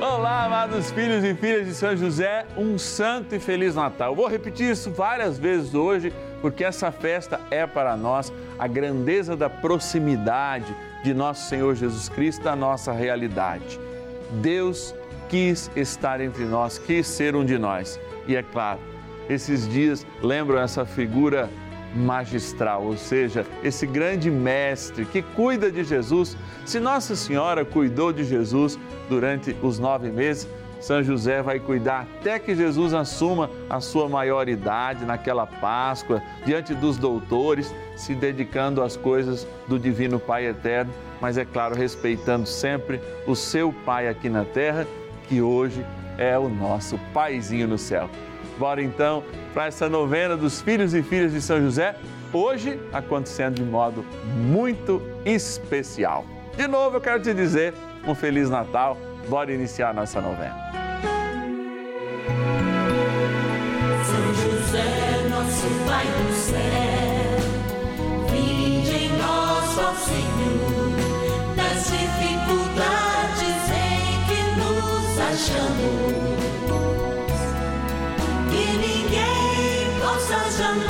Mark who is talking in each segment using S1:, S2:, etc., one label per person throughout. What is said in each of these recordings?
S1: Olá, amados filhos e filhas de São José, um santo e feliz Natal. Vou repetir isso várias vezes hoje, porque essa festa é para nós a grandeza da proximidade de nosso Senhor Jesus Cristo da nossa realidade. Deus quis estar entre nós, quis ser um de nós. E é claro, esses dias lembram essa figura magistral, ou seja, esse grande mestre que cuida de Jesus. Se Nossa Senhora cuidou de Jesus durante os nove meses, São José vai cuidar até que Jesus assuma a sua maioridade naquela Páscoa, diante dos doutores, se dedicando às coisas do Divino Pai Eterno, mas é claro, respeitando sempre o seu Pai aqui na terra, que hoje é o nosso Paizinho no céu. Bora então para essa novena dos filhos e filhas de São José, hoje acontecendo de modo muito especial. De novo, eu quero te dizer um Feliz Natal. Bora iniciar nossa novena.
S2: São José, nosso Pai do céu, vinde em nós, ó Senhor, das dificuldades em que nos achamos. Jamais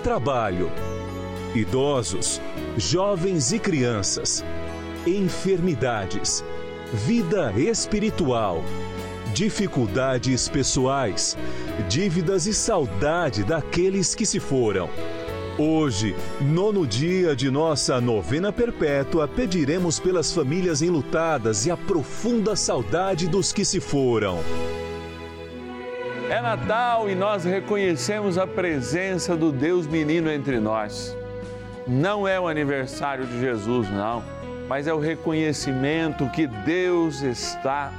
S3: trabalho, idosos, jovens e crianças, enfermidades, vida espiritual, dificuldades pessoais, dívidas e saudade daqueles que se foram. Hoje, nono dia de nossa novena perpétua, pediremos pelas famílias enlutadas e a profunda saudade dos que se foram.
S1: É Natal e nós reconhecemos a presença do Deus menino entre nós. Não é o aniversário de Jesus, não, mas é o reconhecimento que Deus está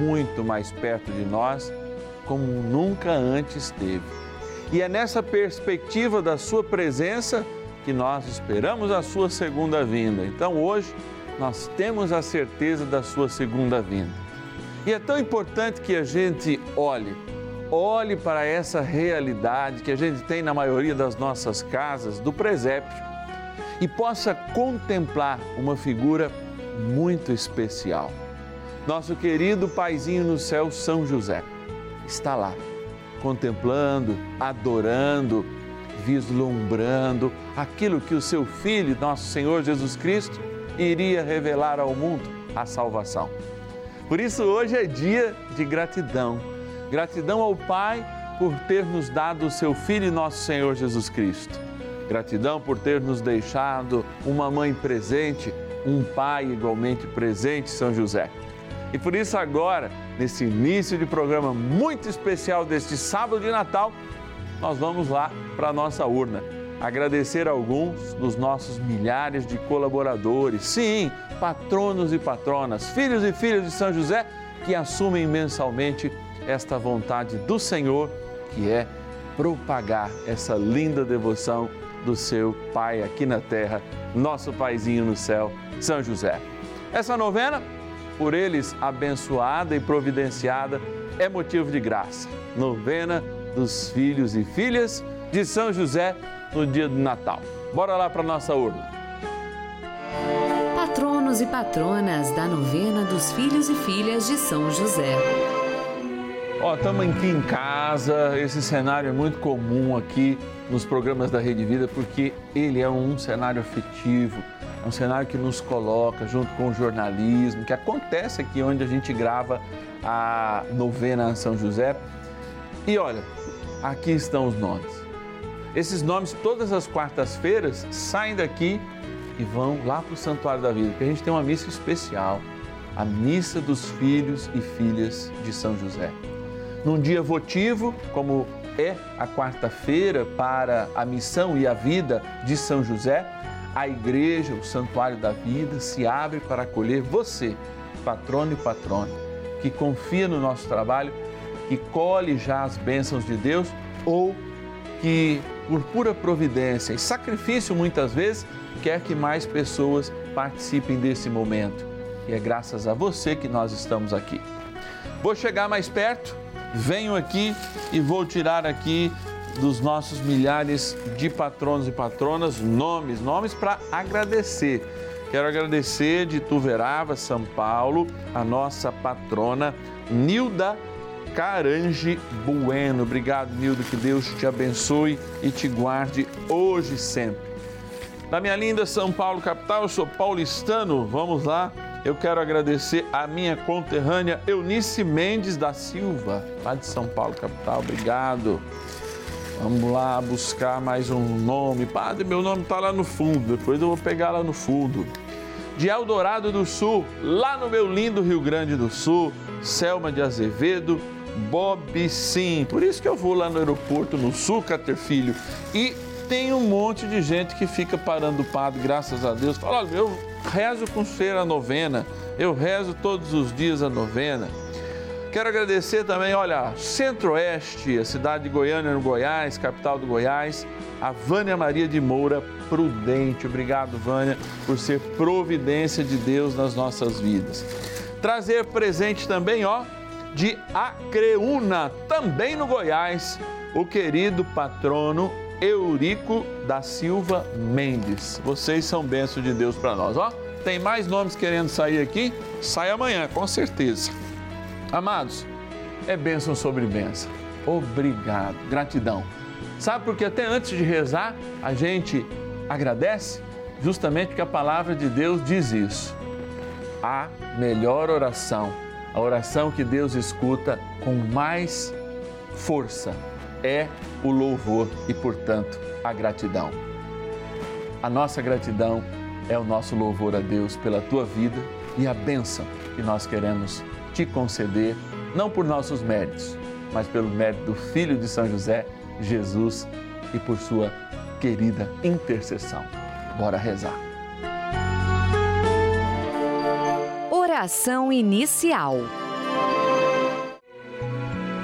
S1: muito mais perto de nós, como nunca antes esteve. E é nessa perspectiva da Sua presença que nós esperamos a Sua segunda vinda. Então hoje nós temos a certeza da Sua segunda vinda. E é tão importante que a gente olhe olhe para essa realidade que a gente tem na maioria das nossas casas do presépio e possa contemplar uma figura muito especial. Nosso querido paizinho no céu, São José, está lá, contemplando, adorando, vislumbrando aquilo que o seu filho, nosso Senhor Jesus Cristo, iria revelar ao mundo, a salvação. Por isso hoje é dia de gratidão Gratidão ao Pai por ter nos dado o seu Filho e nosso Senhor Jesus Cristo. Gratidão por ter nos deixado uma mãe presente, um pai igualmente presente, São José. E por isso, agora, nesse início de programa muito especial deste sábado de Natal, nós vamos lá para a nossa urna agradecer alguns dos nossos milhares de colaboradores, sim, patronos e patronas, filhos e filhas de São José que assumem mensalmente esta vontade do Senhor, que é propagar essa linda devoção do seu Pai aqui na terra, nosso Paizinho no céu, São José. Essa novena, por eles abençoada e providenciada, é motivo de graça. Novena dos filhos e filhas de São José no dia do Natal. Bora lá para nossa urna.
S4: Patronos e patronas da novena dos filhos e filhas de São José.
S1: Ó, estamos aqui em casa, esse cenário é muito comum aqui nos programas da Rede Vida, porque ele é um cenário afetivo, É um cenário que nos coloca junto com o jornalismo, que acontece aqui onde a gente grava a novena São José. E olha, aqui estão os nomes. Esses nomes, todas as quartas-feiras, saem daqui e vão lá para o Santuário da Vida, porque a gente tem uma missa especial, a Missa dos Filhos e Filhas de São José. Num dia votivo, como é a quarta-feira para a missão e a vida de São José, a igreja, o Santuário da Vida, se abre para acolher você, patrono e patrona, que confia no nosso trabalho, que colhe já as bênçãos de Deus ou que, por pura providência e sacrifício muitas vezes, quer que mais pessoas participem desse momento. E é graças a você que nós estamos aqui. Vou chegar mais perto, venho aqui e vou tirar aqui dos nossos milhares de patronos e patronas nomes, nomes para agradecer. Quero agradecer de Tuverava, São Paulo, a nossa patrona Nilda Carange Bueno. Obrigado, Nilda, que Deus te abençoe e te guarde hoje e sempre. Da minha linda São Paulo, capital, eu sou paulistano. Vamos lá. Eu quero agradecer a minha conterrânea Eunice Mendes da Silva, lá de São Paulo, capital. Obrigado. Vamos lá buscar mais um nome. Padre, meu nome está lá no fundo, depois eu vou pegar lá no fundo. De Eldorado do Sul, lá no meu lindo Rio Grande do Sul, Selma de Azevedo, Bob Sim. Por isso que eu vou lá no aeroporto, no Sul, Cater Filho. E tem um monte de gente que fica parando o padre, graças a Deus. Fala, olha, eu rezo com ser a novena, eu rezo todos os dias a novena. Quero agradecer também, olha, Centro-Oeste, a cidade de Goiânia, no Goiás, capital do Goiás, a Vânia Maria de Moura Prudente. Obrigado, Vânia, por ser providência de Deus nas nossas vidas. Trazer presente também, ó, de Acreúna, também no Goiás, o querido patrono Eurico da Silva Mendes. Vocês são bênção de Deus para nós, ó. Tem mais nomes querendo sair aqui? Sai amanhã, com certeza. Amados, é bênção sobre bênção. Obrigado, gratidão. Sabe por que até antes de rezar a gente agradece? Justamente porque a palavra de Deus diz isso. A melhor oração, a oração que Deus escuta com mais força, é o louvor e, portanto, a gratidão. A nossa gratidão é o nosso louvor a Deus pela tua vida e a bênção que nós queremos te conceder, não por nossos méritos, mas pelo mérito do Filho de São José, Jesus, e por sua querida intercessão. Bora rezar.
S4: Oração inicial.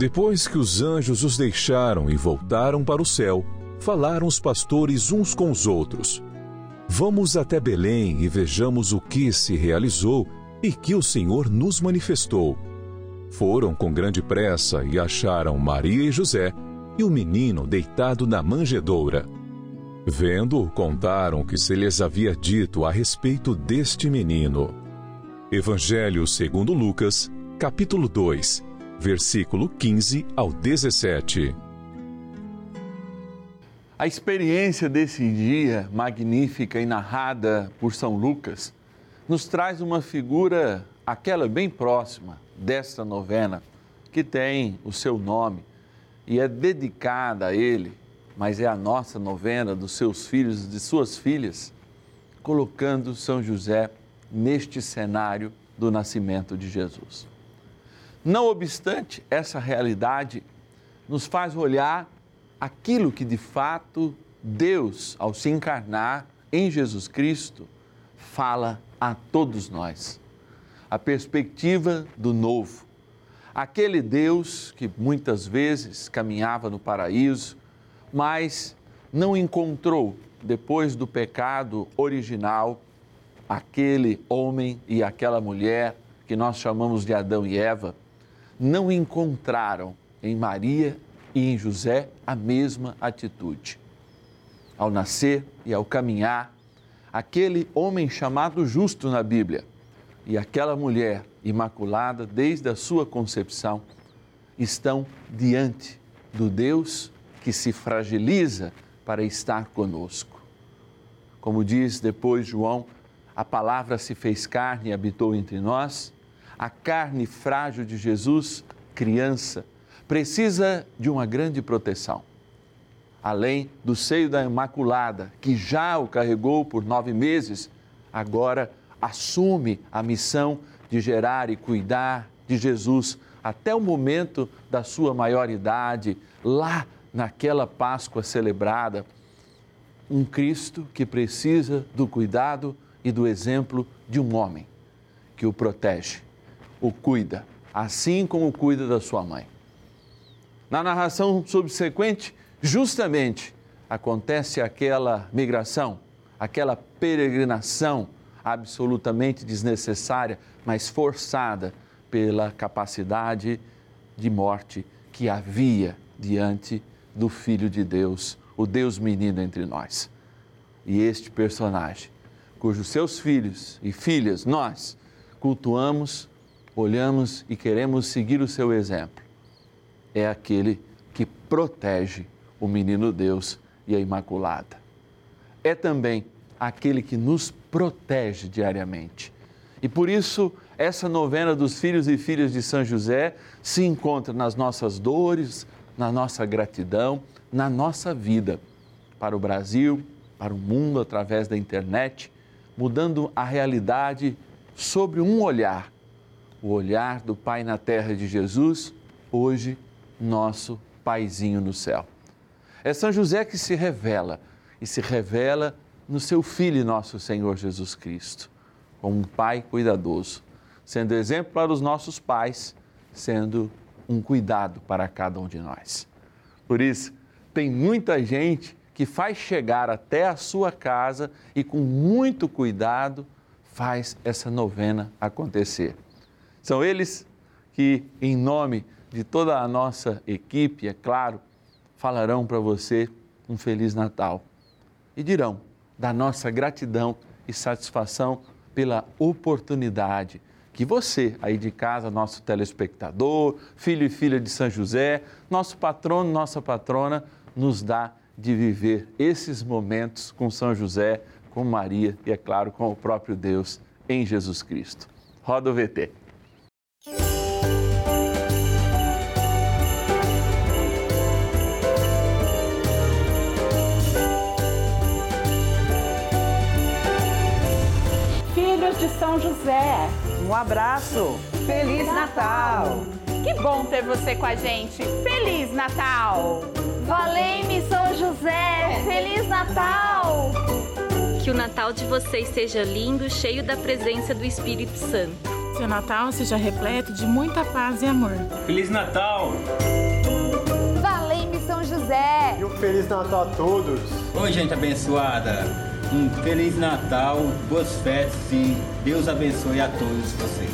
S3: Depois que os anjos os deixaram e voltaram para o céu, falaram os pastores uns com os outros. Vamos até Belém e vejamos o que se realizou e que o Senhor nos manifestou. Foram com grande pressa e acharam Maria e José e o menino deitado na manjedoura. Vendo-o, contaram o que se lhes havia dito a respeito deste menino. Evangelho segundo Lucas, capítulo 2, versículo 15 ao 17.
S1: A experiência desse dia magnífica e narrada por São Lucas nos traz uma figura, aquela bem próxima desta novena, que tem o seu nome e é dedicada a ele, mas é a nossa novena dos seus filhos e de suas filhas, colocando São José neste cenário do nascimento de Jesus. Não obstante, essa realidade nos faz olhar aquilo que de fato Deus, ao se encarnar em Jesus Cristo, fala a todos nós. A perspectiva do novo. Aquele Deus que muitas vezes caminhava no paraíso, mas não encontrou, depois do pecado original, aquele homem e aquela mulher que nós chamamos de Adão e Eva, não encontraram em Maria e em José a mesma atitude. Ao nascer e ao caminhar, aquele homem chamado justo na Bíblia e aquela mulher imaculada desde a sua concepção estão diante do Deus que se fragiliza para estar conosco. Como diz depois João, a palavra se fez carne e habitou entre nós. A carne frágil de Jesus, criança, precisa de uma grande proteção. Além do seio da Imaculada, que já o carregou por nove meses, agora assume a missão de gerar e cuidar de Jesus até o momento da sua maioridade, lá naquela Páscoa celebrada. Um Cristo que precisa do cuidado e do exemplo de um homem que o protege, o cuida, assim como cuida da sua mãe. Na narração subsequente, justamente acontece aquela migração, aquela peregrinação absolutamente desnecessária, mas forçada pela capacidade de morte que havia diante do Filho de Deus, o Deus menino entre nós. E este personagem, cujos seus filhos e filhas nós cultuamos, olhamos e queremos seguir o seu exemplo é aquele que protege o menino Deus e a Imaculada. É também aquele que nos protege diariamente. E por isso, essa novena dos filhos e filhas de São José se encontra nas nossas dores, na nossa gratidão, na nossa vida, para o Brasil, para o mundo através da internet, mudando a realidade sobre um olhar, o olhar do Pai na terra de Jesus, hoje nosso paizinho no céu. É São José que se revela e se revela no seu Filho, nosso Senhor Jesus Cristo, como um pai cuidadoso, sendo exemplo para os nossos pais, sendo um cuidado para cada um de nós. Por isso, tem muita gente que faz chegar até a sua casa e com muito cuidado faz essa novena acontecer. São eles que, em nome de toda a nossa equipe, é claro, falarão para você um Feliz Natal e dirão da nossa gratidão e satisfação pela oportunidade que você aí de casa, nosso telespectador, filho e filha de São José, nosso patrono, nossa patrona, nos dá de viver esses momentos com São José com Maria e, é claro, com o próprio Deus em Jesus Cristo. Roda o VT.
S5: De São José, um abraço. Feliz Natal.
S6: Que bom ter você com a gente. Feliz Natal!
S2: Valei-me São José, Feliz Natal!
S7: Que o Natal de vocês seja lindo, cheio da presença do Espírito Santo.
S8: Que o Natal seja repleto de muita paz e amor.
S9: Feliz Natal!
S2: Valei-me São José!
S10: E um Feliz Natal a todos!
S9: Oi, gente abençoada! Um Feliz Natal, boas festas e Deus abençoe a todos vocês.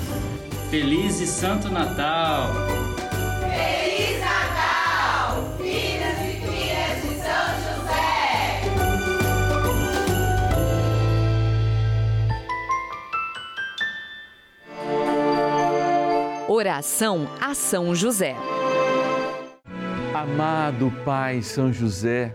S11: Feliz e Santo Natal!
S2: Feliz Natal! Filhos e filhas de São José!
S4: Oração a São José.
S1: Amado Pai São José,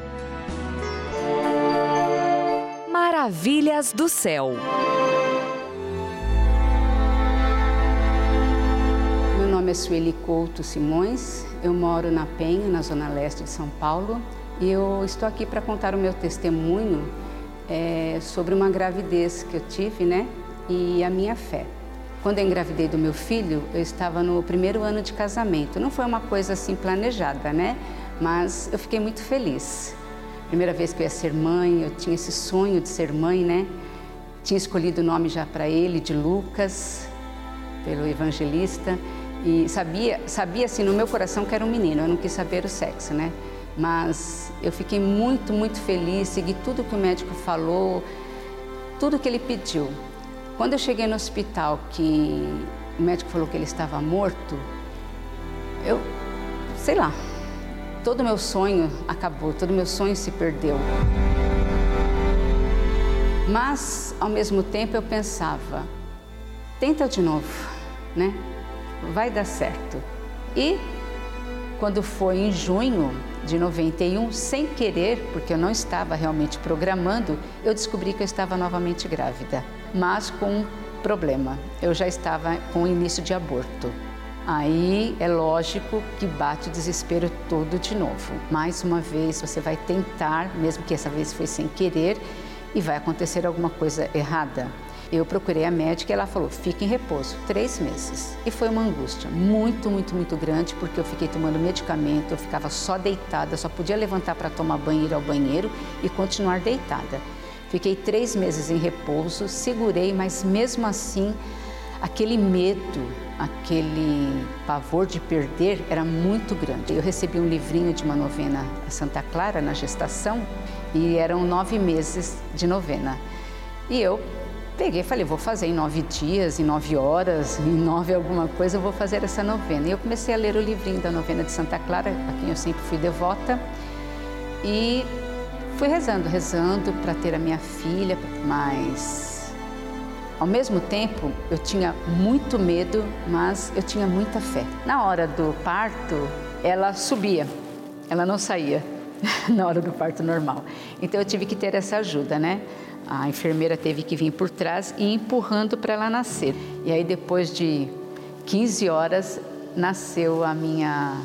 S4: Maravilhas do céu.
S12: Meu nome é Sueli Couto Simões, eu moro na Penha, na zona leste de São Paulo, e eu estou aqui para contar o meu testemunho é, sobre uma gravidez que eu tive, né, e a minha fé. Quando eu engravidei do meu filho, eu estava no primeiro ano de casamento. Não foi uma coisa assim planejada, né? Mas eu fiquei muito feliz. Primeira vez que eu ia ser mãe, eu tinha esse sonho de ser mãe, né? Tinha escolhido o nome já para ele, de Lucas, pelo evangelista, e sabia, sabia assim no meu coração que era um menino, eu não quis saber o sexo, né? Mas eu fiquei muito, muito feliz, segui tudo que o médico falou, tudo que ele pediu. Quando eu cheguei no hospital, que o médico falou que ele estava morto, eu, sei lá, todo meu sonho acabou, todo meu sonho se perdeu. Mas, ao mesmo tempo, eu pensava, tenta de novo, né? Vai dar certo. E quando foi em junho de 91, sem querer, porque eu não estava realmente programando, eu descobri que eu estava novamente grávida, mas com um problema. Eu já estava com início de aborto. Aí é lógico que bate o desespero todo de novo. Mais uma vez você vai tentar, mesmo que essa vez foi sem querer, e vai acontecer alguma coisa errada. Eu procurei a médica e ela falou: fique em repouso, três meses. E foi uma angústia muito, muito, muito grande, porque eu fiquei tomando medicamento, eu ficava só deitada, só podia levantar para tomar banho, ir ao banheiro e continuar deitada. Fiquei três meses em repouso, segurei, mas mesmo assim, aquele medo, aquele pavor de perder era muito grande. Eu recebi um livrinho de uma novena Santa Clara na gestação e eram nove meses de novena. E eu peguei e falei, vou fazer em nove dias, em nove horas, em nove alguma coisa, eu vou fazer essa novena. E eu comecei a ler o livrinho da novena de Santa Clara, a quem eu sempre fui devota, e fui rezando, rezando para ter a minha filha, mas ao mesmo tempo eu tinha muito medo, mas eu tinha muita fé. Na hora do parto, ela subia, ela não saía na hora do parto normal. Então eu tive que ter essa ajuda, né? A enfermeira teve que vir por trás e empurrando para ela nascer. E aí depois de 15 horas nasceu a minha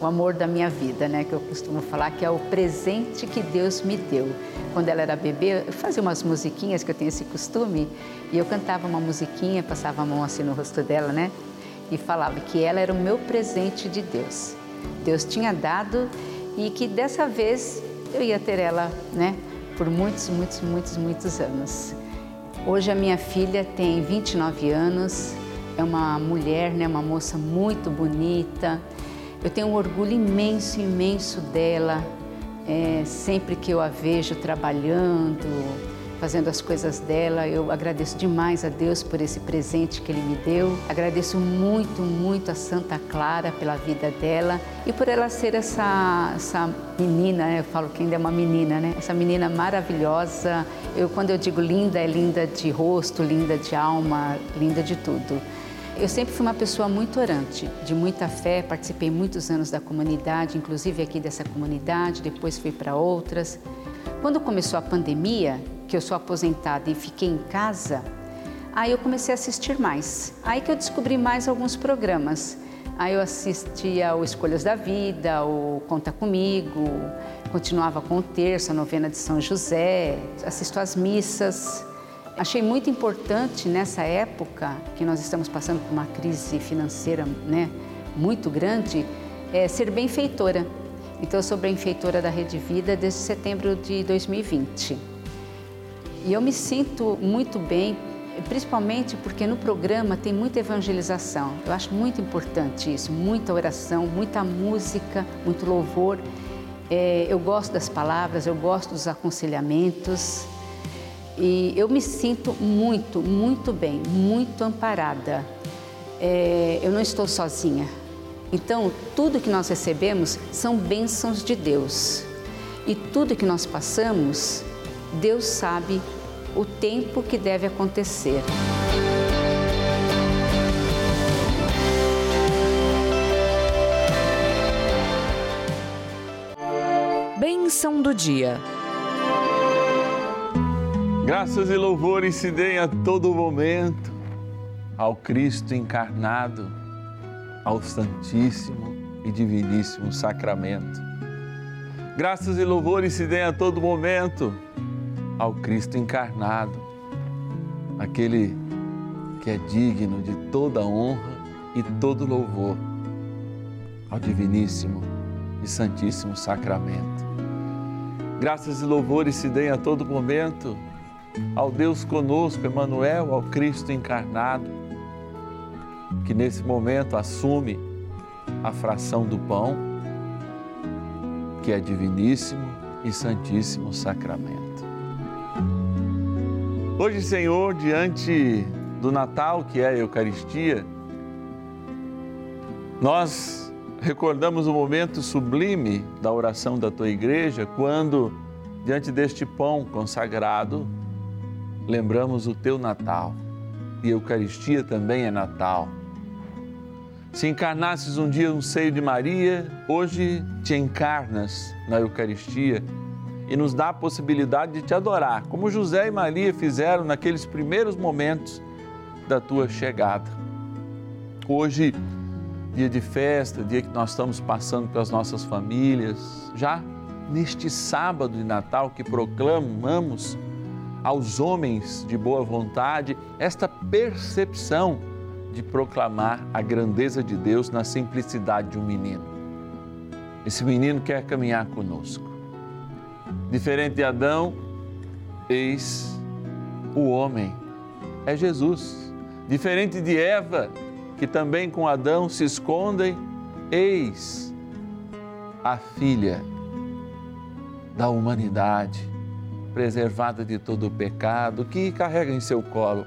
S12: o amor da minha vida, né? Que eu costumo falar que é o presente que Deus me deu. Quando ela era bebê, eu fazia umas musiquinhas que eu tenho esse costume e eu cantava uma musiquinha, passava a mão assim no rosto dela, né? E falava que ela era o meu presente de Deus. Deus tinha dado e que dessa vez eu ia ter ela, né? Por muitos, muitos, muitos, muitos anos. Hoje a minha filha tem 29 anos, é uma mulher, né? Uma moça muito bonita eu tenho um orgulho imenso, imenso dela, é, sempre que eu a vejo trabalhando, fazendo as coisas dela. Eu agradeço demais a Deus por esse presente que Ele me deu. Agradeço muito, muito a Santa Clara pela vida dela e por ela ser essa, essa menina, né? eu falo que ainda é uma menina, né? Essa menina maravilhosa. Eu, quando eu digo linda, é linda de rosto, linda de alma, linda de tudo. Eu sempre fui uma pessoa muito orante, de muita fé, participei muitos anos da comunidade, inclusive aqui dessa comunidade, depois fui para outras. Quando começou a pandemia, que eu sou aposentada e fiquei em casa, aí eu comecei a assistir mais. Aí que eu descobri mais alguns programas. Aí eu assistia o Escolhas da Vida, o Conta Comigo, continuava com o terço, a novena de São José, assisto às missas. Achei muito importante nessa época que nós estamos passando por uma crise financeira né, muito grande, é, ser benfeitora. Então, eu sou benfeitora da Rede Vida desde setembro de 2020. E eu me sinto muito bem, principalmente porque no programa tem muita evangelização. Eu acho muito importante isso, muita oração, muita música, muito louvor. É, eu gosto das palavras, eu gosto dos aconselhamentos. E eu me sinto muito, muito bem, muito amparada. É, eu não estou sozinha. Então, tudo que nós recebemos são bênçãos de Deus. E tudo que nós passamos, Deus sabe o tempo que deve acontecer.
S4: Bênção do dia.
S1: Graças e louvores se deem a todo momento ao Cristo encarnado, ao Santíssimo e Diviníssimo Sacramento. Graças e louvores se deem a todo momento ao Cristo encarnado, aquele que é digno de toda honra e todo louvor, ao Diviníssimo e Santíssimo Sacramento. Graças e louvores se deem a todo momento ao Deus conosco, Emmanuel, ao Cristo encarnado, que nesse momento assume a fração do pão, que é diviníssimo e santíssimo sacramento. Hoje, Senhor, diante do Natal, que é a Eucaristia, nós recordamos o momento sublime da oração da tua igreja, quando, diante deste pão consagrado, lembramos o teu Natal. E a Eucaristia também é Natal. Se encarnasses um dia no seio de Maria, hoje te encarnas na Eucaristia e nos dá a possibilidade de te adorar, como José e Maria fizeram naqueles primeiros momentos da tua chegada. Hoje, dia de festa, dia que nós estamos passando com as nossas famílias, já neste sábado de Natal que proclamamos aos homens de boa vontade esta percepção de proclamar a grandeza de Deus na simplicidade de um menino. Esse menino quer caminhar conosco. Diferente de Adão, eis o homem, é Jesus. Diferente de Eva, que também com Adão se escondem, eis a filha da humanidade, preservada de todo o pecado, que carrega em seu colo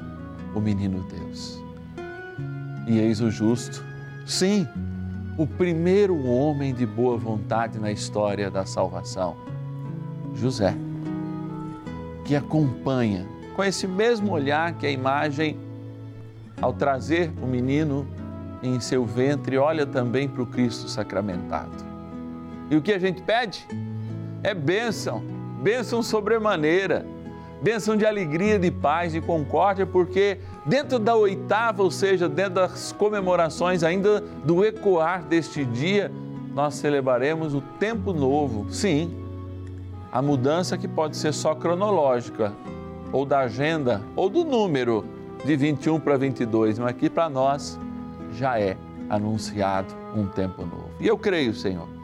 S1: o menino Deus. E eis o justo, sim, o primeiro homem de boa vontade na história da salvação, José, que acompanha com esse mesmo olhar que a imagem, ao trazer o menino em seu ventre, olha também para o Cristo sacramentado. E o que a gente pede? É bênção, bênção sobremaneira, bênção de alegria, de paz, de concórdia, porque dentro da oitava, ou seja, dentro das comemorações ainda do ecoar deste dia, nós celebraremos o tempo novo. Sim, a mudança que pode ser só cronológica, ou da agenda, ou do número de 21 para 22, mas aqui para nós já é anunciado um tempo novo. E eu creio, Senhor.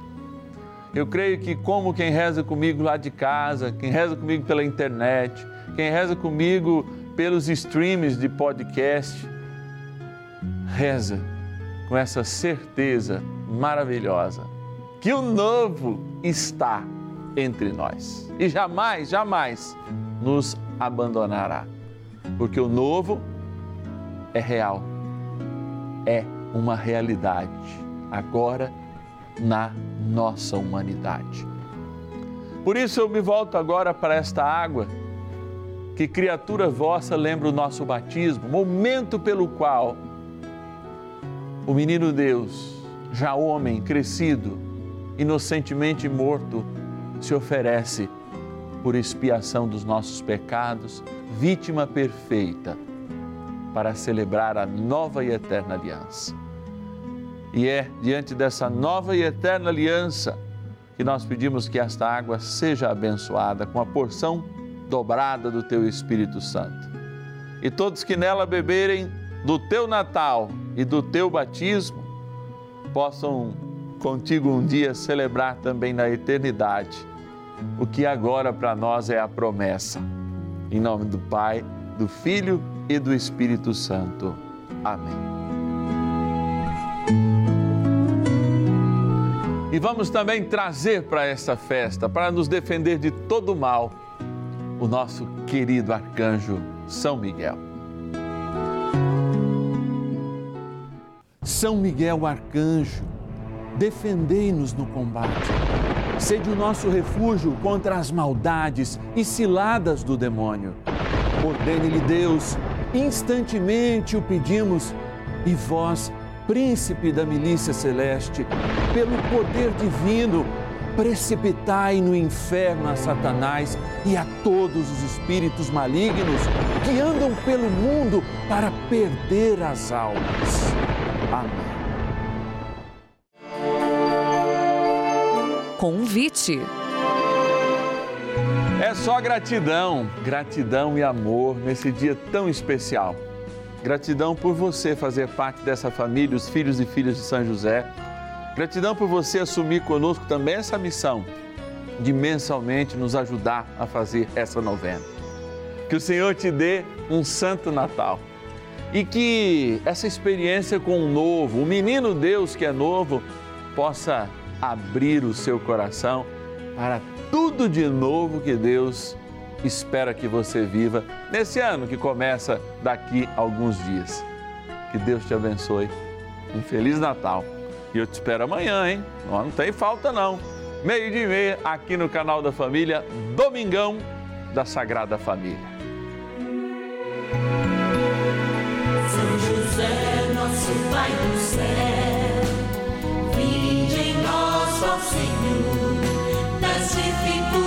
S1: Eu creio que, como quem reza comigo lá de casa, quem reza comigo pela internet, quem reza comigo pelos streams de podcast, reza com essa certeza maravilhosa que o novo está entre nós e jamais, jamais nos abandonará, porque o novo é real, é uma realidade. Agora na nossa humanidade. Por isso eu me volto agora para esta água, que criatura vossa lembra o nosso batismo, momento pelo qual o menino Deus, já homem, crescido, inocentemente morto, se oferece por expiação dos nossos pecados, vítima perfeita, para celebrar a nova e eterna aliança. E é diante dessa nova e eterna aliança que nós pedimos que esta água seja abençoada com a porção dobrada do Teu Espírito Santo. E todos que nela beberem do Teu Natal e do Teu batismo possam contigo um dia celebrar também na eternidade o que agora para nós é a promessa. Em nome do Pai, do Filho e do Espírito Santo. Amém. E vamos também trazer para esta festa, para nos defender de todo mal, o nosso querido arcanjo São Miguel. São Miguel arcanjo, defendei-nos no combate. Sede o nosso refúgio contra as maldades e ciladas do demônio. Ordene-lhe Deus, instantemente o pedimos, e vós, príncipe da milícia celeste, pelo poder divino, precipitai no inferno a Satanás e a todos os espíritos malignos que andam pelo mundo para perder as almas. Amém.
S4: Convite.
S1: É só gratidão, gratidão e amor nesse dia tão especial. Gratidão por você fazer parte dessa família, os filhos e filhas de São José. Gratidão por você assumir conosco também essa missão de mensalmente nos ajudar a fazer essa novena. Que o Senhor te dê um santo Natal e que essa experiência com o novo, o menino Deus que é novo, possa abrir o seu coração para tudo de novo que Deus espera que você viva nesse ano que começa daqui a alguns dias. Que Deus te abençoe. Um Feliz Natal. E eu te espero amanhã, hein? Não, tem falta não. Meio de meia aqui no canal da Família, Domingão da Sagrada Família.
S2: São José, nosso Pai do céu, vinde em nós, ó Senhor, das dificuldades